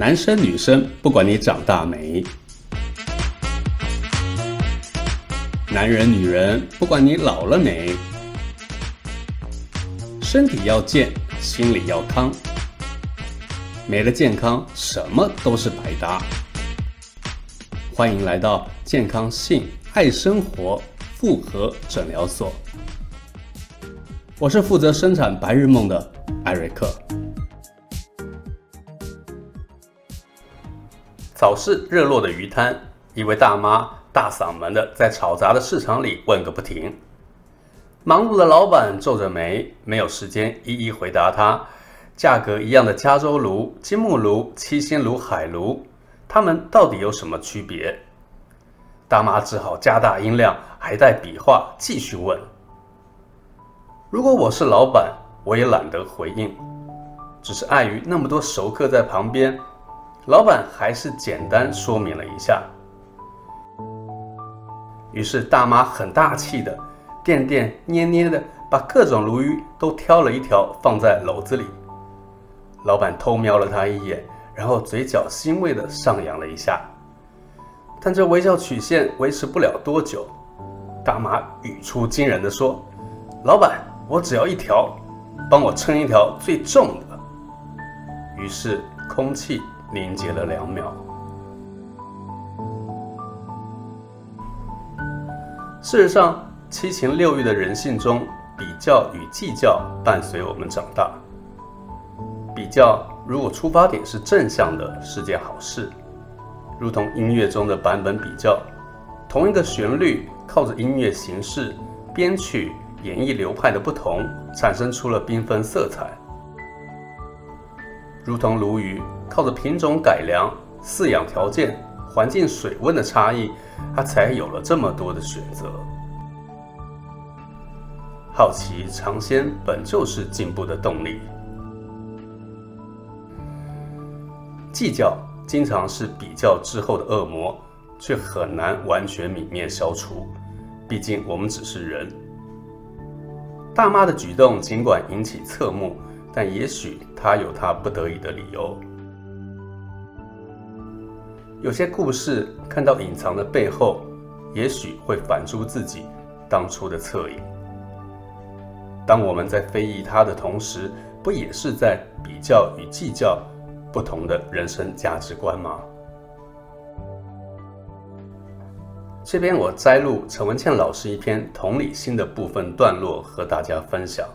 男生女生，不管你长大没；男人女人，不管你老了没。身体要健，心里要康。没了健康，什么都是白搭。欢迎来到健康性爱生活复合诊疗所。我是负责生产白日梦的艾瑞克。早市热络的鱼摊，一位大妈大嗓门的在嘈杂的市场里问个不停。忙碌的老板皱着眉，没有时间一一回答他。价格一样的加州炉、金木炉、七星炉、海炉，它们到底有什么区别？大妈只好加大音量，还带比划，继续问。如果我是老板，我也懒得回应，只是碍于那么多熟客在旁边。老板还是简单说明了一下，于是大妈很大气的、垫垫捏捏的把各种鲈鱼都挑了一条放在篓子里。老板偷瞄了她一眼，然后嘴角欣慰的上扬了一下，但这微笑曲线维持不了多久。大妈语出惊人的说：“老板，我只要一条，帮我称一条最重的。”于是空气。凝结了两秒。事实上，七情六欲的人性中，比较与计较伴随我们长大。比较如果出发点是正向的，是件好事。如同音乐中的版本比较，同一个旋律，靠着音乐形式、编曲、演绎流派的不同，产生出了缤纷色彩。如同鲈鱼。靠着品种改良、饲养条件、环境水温的差异，它才有了这么多的选择。好奇尝鲜本就是进步的动力。计较经常是比较之后的恶魔，却很难完全泯灭消除。毕竟我们只是人。大妈的举动尽管引起侧目，但也许他有他不得已的理由。有些故事看到隐藏的背后，也许会反出自己当初的侧影。当我们在非议他的同时，不也是在比较与计较不同的人生价值观吗？这边我摘录陈文茜老师一篇同理心的部分段落，和大家分享。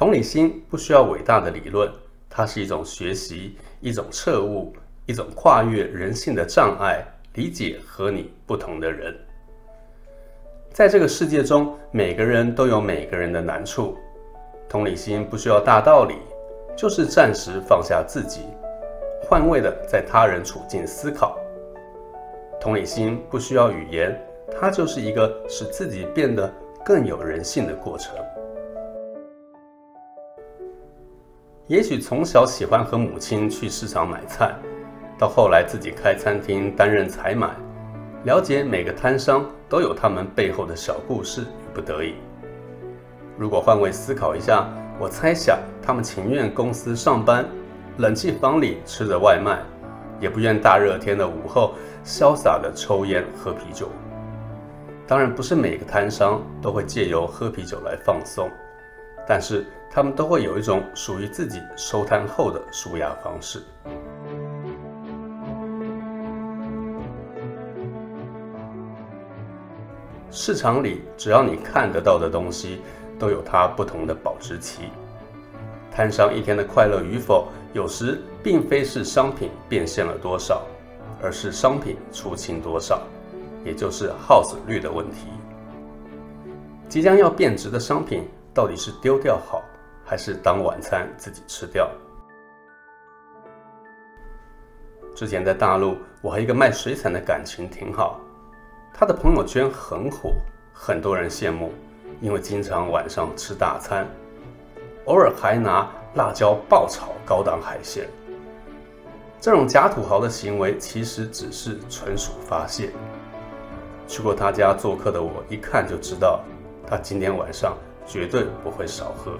同理心不需要伟大的理论。它是一种学习，一种彻悟，一种跨越人性的障碍，理解和你不同的人。在这个世界中，每个人都有每个人的难处。同理心不需要大道理，就是暂时放下自己，换位的在他人处境思考。同理心不需要语言，它就是一个使自己变得更有人性的过程。也许从小喜欢和母亲去市场买菜，到后来自己开餐厅担任采买，了解每个摊商都有他们背后的小故事与不得已。如果换位思考一下，我猜想他们情愿公司上班，冷气房里吃着外卖，也不愿大热天的午后潇洒的抽烟喝啤酒。当然，不是每个摊商都会借由喝啤酒来放松，但是。他们都会有一种属于自己收摊后的舒压方式。市场里，只要你看得到的东西，都有它不同的保质期。摊商一天的快乐与否，有时并非是商品变现了多少，而是商品出清多少，也就是耗损率的问题。即将要变质的商品，到底是丢掉好？还是当晚餐自己吃掉。之前在大陆，我和一个卖水产的感情挺好，他的朋友圈很火，很多人羡慕，因为经常晚上吃大餐，偶尔还拿辣椒爆炒高档海鲜。这种假土豪的行为，其实只是纯属发泄。去过他家做客的我，一看就知道，他今天晚上绝对不会少喝。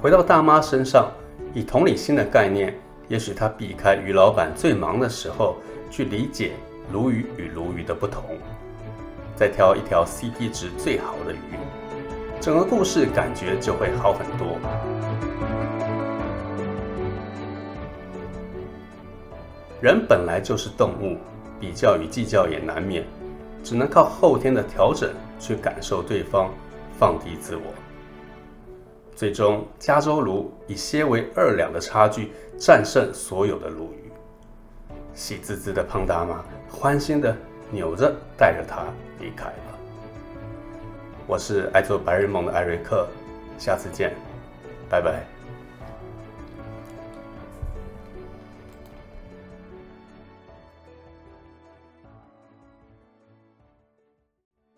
回到大妈身上，以同理心的概念，也许她避开鱼老板最忙的时候，去理解鲈鱼与鲈鱼的不同，再挑一条 CP 值最好的鱼，整个故事感觉就会好很多。人本来就是动物，比较与计较也难免，只能靠后天的调整去感受对方，放低自我。最终，加州鲈以些为二两的差距战胜所有的鲈鱼。喜滋滋的胖大妈欢欣的扭着带着它离开了。我是爱做白日梦的艾瑞克，下次见，拜拜。